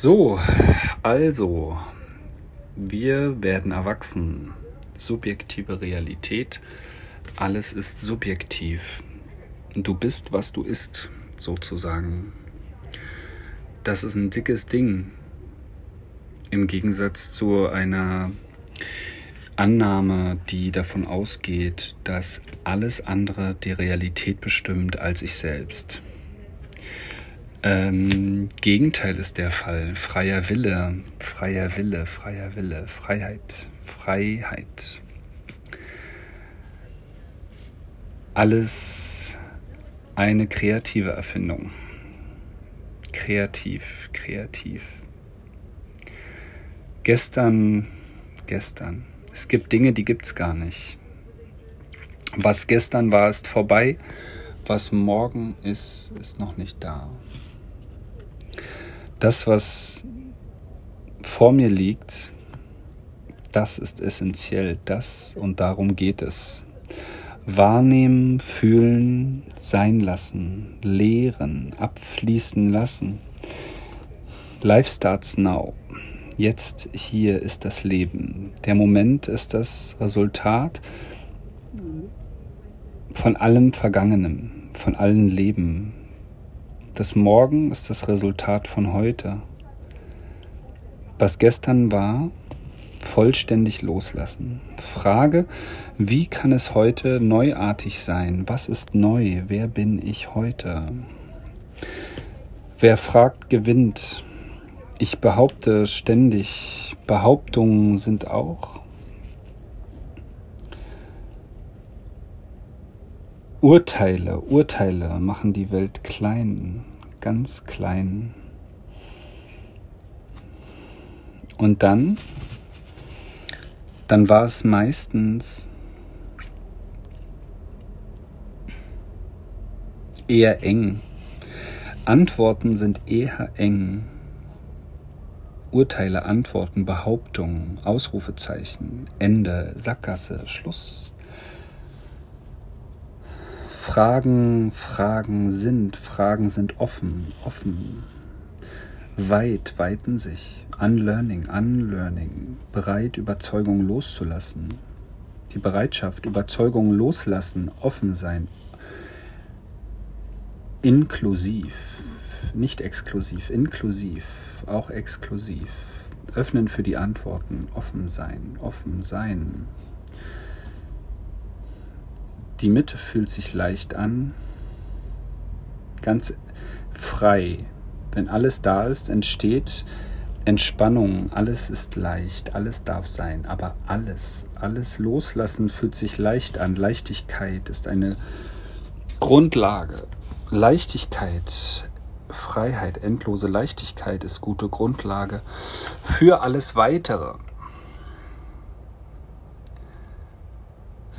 So, also, wir werden erwachsen. Subjektive Realität. Alles ist subjektiv. Du bist, was du isst, sozusagen. Das ist ein dickes Ding. Im Gegensatz zu einer Annahme, die davon ausgeht, dass alles andere die Realität bestimmt als ich selbst. Ähm, Gegenteil ist der Fall. Freier Wille, freier Wille, freier Wille, Freiheit, Freiheit. Alles eine kreative Erfindung. Kreativ, kreativ. Gestern, gestern. Es gibt Dinge, die gibt's gar nicht. Was gestern war, ist vorbei. Was morgen ist, ist noch nicht da. Das, was vor mir liegt, das ist essentiell, das und darum geht es. Wahrnehmen, fühlen, sein lassen, lehren, abfließen lassen. Life starts now. Jetzt hier ist das Leben. Der Moment ist das Resultat von allem Vergangenem, von allen Leben, das Morgen ist das Resultat von heute. Was gestern war, vollständig loslassen. Frage, wie kann es heute neuartig sein? Was ist neu? Wer bin ich heute? Wer fragt, gewinnt. Ich behaupte ständig, Behauptungen sind auch Urteile, Urteile machen die Welt klein, ganz klein. Und dann, dann war es meistens eher eng. Antworten sind eher eng. Urteile, Antworten, Behauptungen, Ausrufezeichen, Ende, Sackgasse, Schluss. Fragen, Fragen sind, Fragen sind offen, offen. Weit, weiten sich. Unlearning, unlearning. Bereit, Überzeugung loszulassen. Die Bereitschaft, Überzeugung loslassen, offen sein. Inklusiv, nicht exklusiv, inklusiv, auch exklusiv. Öffnen für die Antworten, offen sein, offen sein. Die Mitte fühlt sich leicht an, ganz frei. Wenn alles da ist, entsteht Entspannung, alles ist leicht, alles darf sein, aber alles, alles loslassen fühlt sich leicht an. Leichtigkeit ist eine Grundlage. Leichtigkeit, Freiheit, endlose Leichtigkeit ist gute Grundlage für alles Weitere.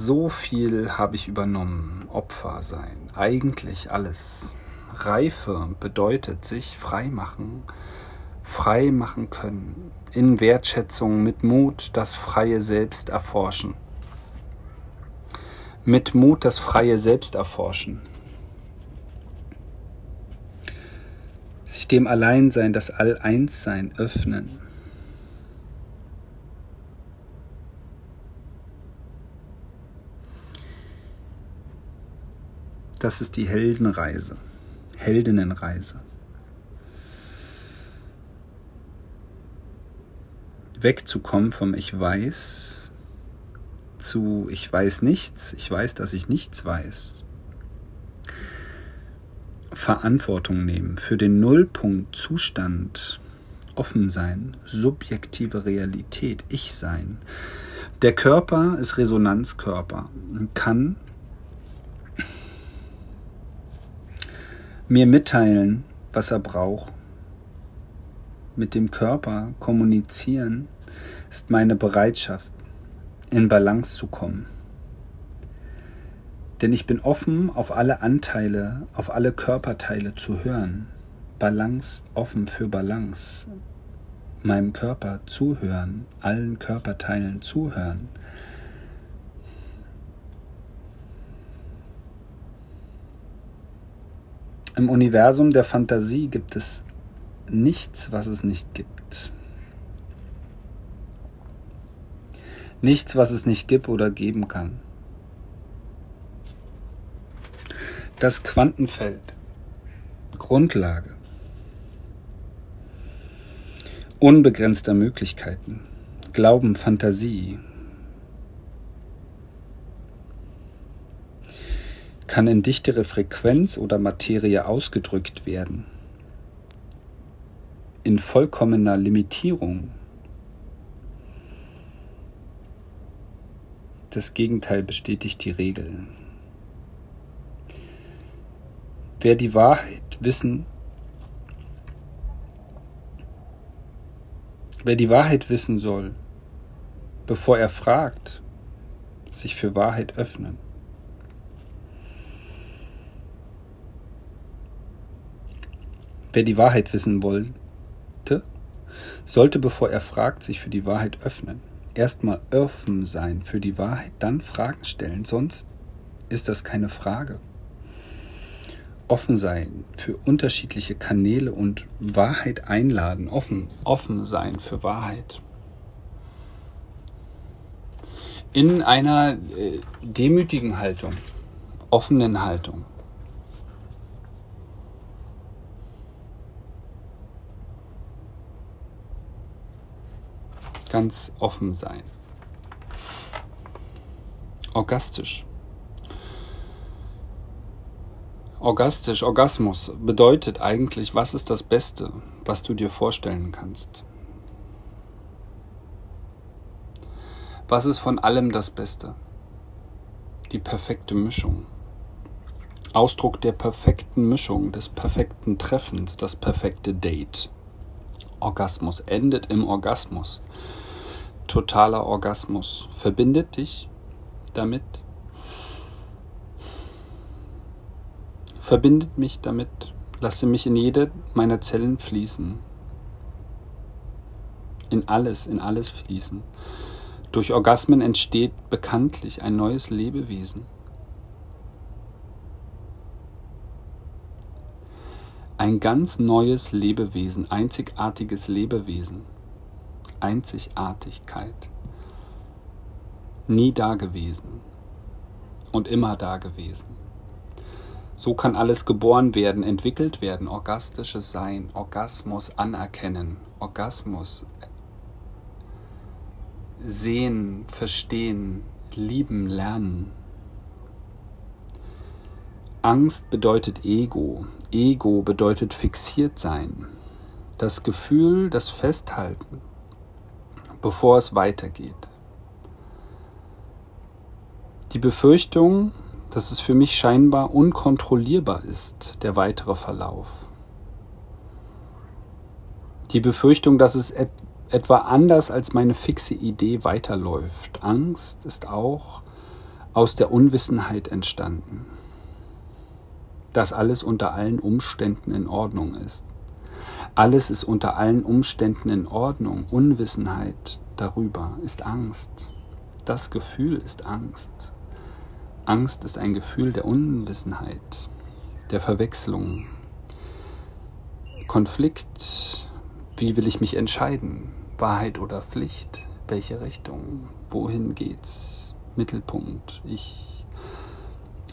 So viel habe ich übernommen. Opfer sein. Eigentlich alles. Reife bedeutet sich frei machen, frei machen können. In Wertschätzung, mit Mut das freie Selbst erforschen. Mit Mut das freie Selbst erforschen. Sich dem Alleinsein, das All-Eins-Sein öffnen. Das ist die Heldenreise, Heldinnenreise. Wegzukommen vom Ich weiß zu Ich weiß nichts, ich weiß, dass ich nichts weiß. Verantwortung nehmen für den Nullpunkt Zustand, offen sein, subjektive Realität, Ich sein. Der Körper ist Resonanzkörper und kann mir mitteilen, was er braucht. Mit dem Körper kommunizieren ist meine Bereitschaft, in Balance zu kommen. Denn ich bin offen, auf alle Anteile, auf alle Körperteile zu hören. Balance, offen für Balance. Meinem Körper zuhören, allen Körperteilen zuhören. Im Universum der Fantasie gibt es nichts, was es nicht gibt. Nichts, was es nicht gibt oder geben kann. Das Quantenfeld. Grundlage. Unbegrenzter Möglichkeiten. Glauben, Fantasie. Kann in dichtere Frequenz oder Materie ausgedrückt werden. In vollkommener Limitierung Das Gegenteil bestätigt die Regel. Wer die Wahrheit wissen, wer die Wahrheit wissen soll, bevor er fragt, sich für Wahrheit öffnen. Wer die Wahrheit wissen wollte, sollte, bevor er fragt, sich für die Wahrheit öffnen erstmal offen sein für die Wahrheit, dann Fragen stellen, sonst ist das keine Frage. Offen sein für unterschiedliche Kanäle und Wahrheit einladen, offen, offen sein für Wahrheit. In einer äh, demütigen Haltung, offenen Haltung. Ganz offen sein. Orgastisch. Orgastisch, Orgasmus bedeutet eigentlich, was ist das Beste, was du dir vorstellen kannst? Was ist von allem das Beste? Die perfekte Mischung. Ausdruck der perfekten Mischung, des perfekten Treffens, das perfekte Date. Orgasmus endet im Orgasmus. Totaler Orgasmus verbindet dich damit, verbindet mich damit, lasse mich in jede meiner Zellen fließen, in alles, in alles fließen. Durch Orgasmen entsteht bekanntlich ein neues Lebewesen. Ein ganz neues Lebewesen, einzigartiges Lebewesen, Einzigartigkeit. Nie dagewesen und immer dagewesen. So kann alles geboren werden, entwickelt werden, orgastisches Sein, Orgasmus anerkennen, Orgasmus sehen, verstehen, lieben, lernen. Angst bedeutet Ego. Ego bedeutet fixiert sein. Das Gefühl, das Festhalten, bevor es weitergeht. Die Befürchtung, dass es für mich scheinbar unkontrollierbar ist, der weitere Verlauf. Die Befürchtung, dass es et etwa anders als meine fixe Idee weiterläuft. Angst ist auch aus der Unwissenheit entstanden dass alles unter allen Umständen in Ordnung ist. Alles ist unter allen Umständen in Ordnung. Unwissenheit darüber ist Angst. Das Gefühl ist Angst. Angst ist ein Gefühl der Unwissenheit, der Verwechslung. Konflikt, wie will ich mich entscheiden? Wahrheit oder Pflicht? Welche Richtung? Wohin geht's? Mittelpunkt, ich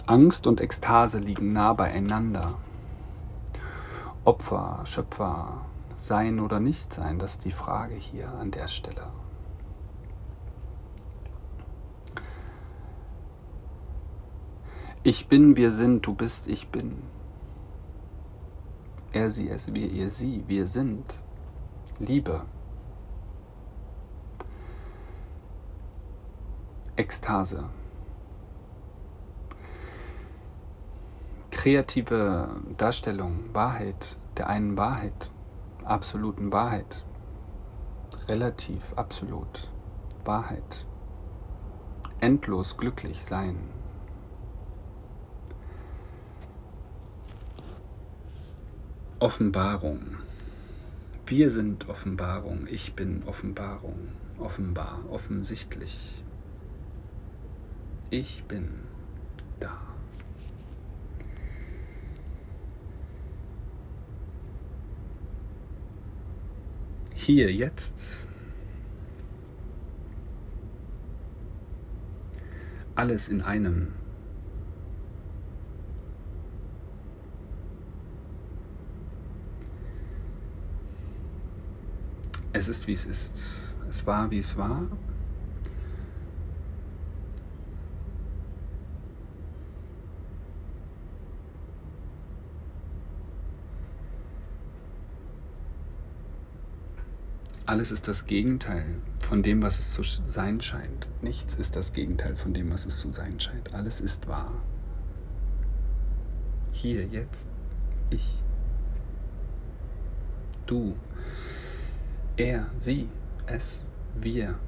Angst und Ekstase liegen nah beieinander. Opfer, Schöpfer, sein oder nicht sein, das ist die Frage hier an der Stelle. Ich bin, wir sind, du bist, ich bin. Er, sie, es, wir, ihr, sie, wir sind. Liebe. Ekstase. Kreative Darstellung, Wahrheit, der einen Wahrheit, absoluten Wahrheit, relativ, absolut, Wahrheit, endlos glücklich sein. Offenbarung. Wir sind Offenbarung, ich bin Offenbarung, offenbar, offensichtlich. Ich bin da. Hier, jetzt. Alles in einem. Es ist, wie es ist. Es war, wie es war. Alles ist das Gegenteil von dem, was es zu sein scheint. Nichts ist das Gegenteil von dem, was es zu sein scheint. Alles ist wahr. Hier, jetzt, ich, du, er, sie, es, wir,